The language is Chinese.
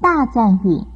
大赞语。